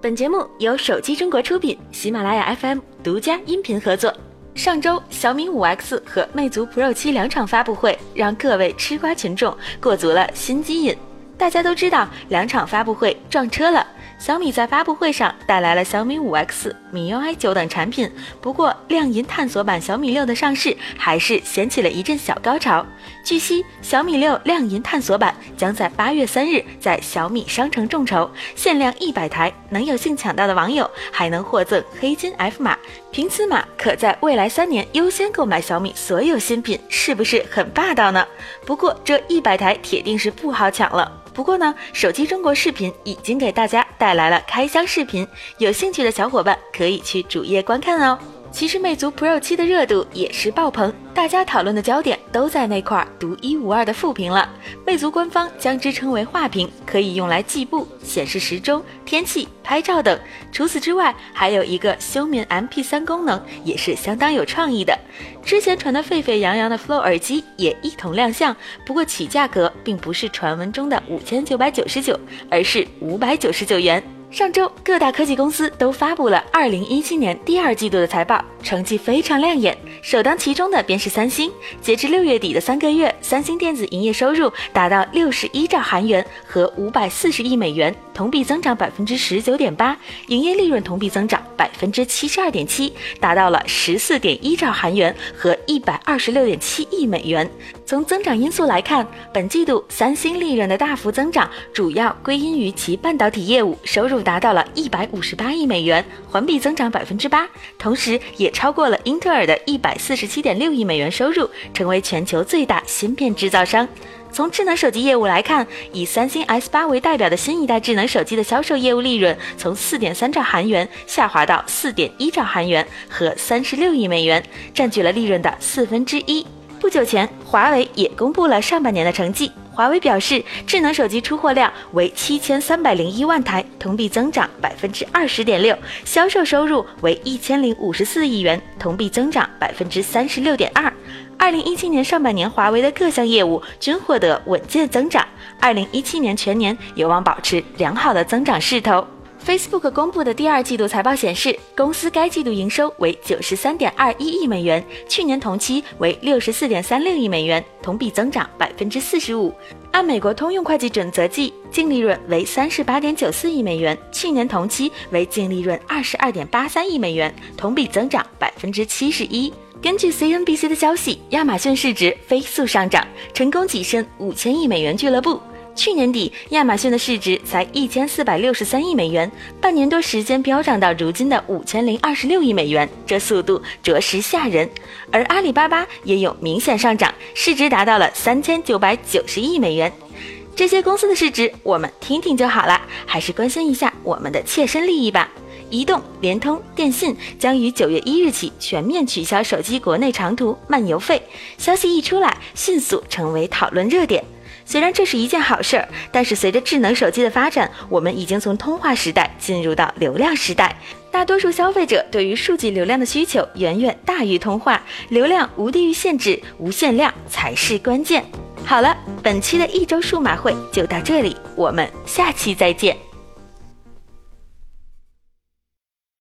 本节目由手机中国出品，喜马拉雅 FM 独家音频合作。上周，小米五 X 和魅族 Pro 七两场发布会，让各位吃瓜群众过足了新机瘾。大家都知道，两场发布会撞车了。小米在发布会上带来了小米五 X、米 UI 九等产品，不过亮银探索版小米六的上市还是掀起了一阵小高潮。据悉，小米六亮银探索版将在八月三日在小米商城众筹，限量一百台，能有幸抢到的网友还能获赠黑金 F 码，凭此码可在未来三年优先购买小米所有新品，是不是很霸道呢？不过这一百台铁定是不好抢了。不过呢，手机中国视频已经给大家带来了开箱视频，有兴趣的小伙伴可以去主页观看哦。其实魅族 Pro 七的热度也是爆棚，大家讨论的焦点都在那块独一无二的副屏了。魅族官方将之称为画屏，可以用来计步、显示时钟、天气、拍照等。除此之外，还有一个休眠 MP3 功能，也是相当有创意的。之前传得沸沸扬扬的 Flow 耳机也一同亮相，不过起价格并不是传闻中的五千九百九十九，而是五百九十九元。上周，各大科技公司都发布了二零一七年第二季度的财报，成绩非常亮眼。首当其冲的便是三星。截至六月底的三个月，三星电子营业收入达到六十一兆韩元和五百四十亿美元，同比增长百分之十九点八，营业利润同比增长百分之七十二点七，达到了十四点一兆韩元和一百二十六点七亿美元。从增长因素来看，本季度三星利润的大幅增长主要归因于其半导体业务收入达到了一百五十八亿美元，环比增长百分之八，同时也超过了英特尔的一百四十七点六亿美元收入，成为全球最大芯片制造商。从智能手机业务来看，以三星 S 八为代表的新一代智能手机的销售业务利润从四点三兆韩元下滑到四点一兆韩元和三十六亿美元，占据了利润的四分之一。不久前，华为也公布了上半年的成绩。华为表示，智能手机出货量为七千三百零一万台，同比增长百分之二十点六，销售收入为一千零五十四亿元，同比增长百分之三十六点二。二零一七年上半年，华为的各项业务均获得稳健增长，二零一七年全年有望保持良好的增长势头。Facebook 公布的第二季度财报显示，公司该季度营收为九十三点二一亿美元，去年同期为六十四点三六亿美元，同比增长百分之四十五。按美国通用会计准则计，净利润为三十八点九四亿美元，去年同期为净利润二十二点八三亿美元，同比增长百分之七十一。根据 CNBC 的消息，亚马逊市值飞速上涨，成功跻身五千亿美元俱乐部。去年底，亚马逊的市值才一千四百六十三亿美元，半年多时间飙涨到如今的五千零二十六亿美元，这速度着实吓人。而阿里巴巴也有明显上涨，市值达到了三千九百九十亿美元。这些公司的市值我们听听就好了，还是关心一下我们的切身利益吧。移动、联通、电信将于九月一日起全面取消手机国内长途漫游费，消息一出来，迅速成为讨论热点。虽然这是一件好事儿，但是随着智能手机的发展，我们已经从通话时代进入到流量时代。大多数消费者对于数据流量的需求远远大于通话，流量无地域限制，无限量才是关键。好了，本期的一周数码会就到这里，我们下期再见。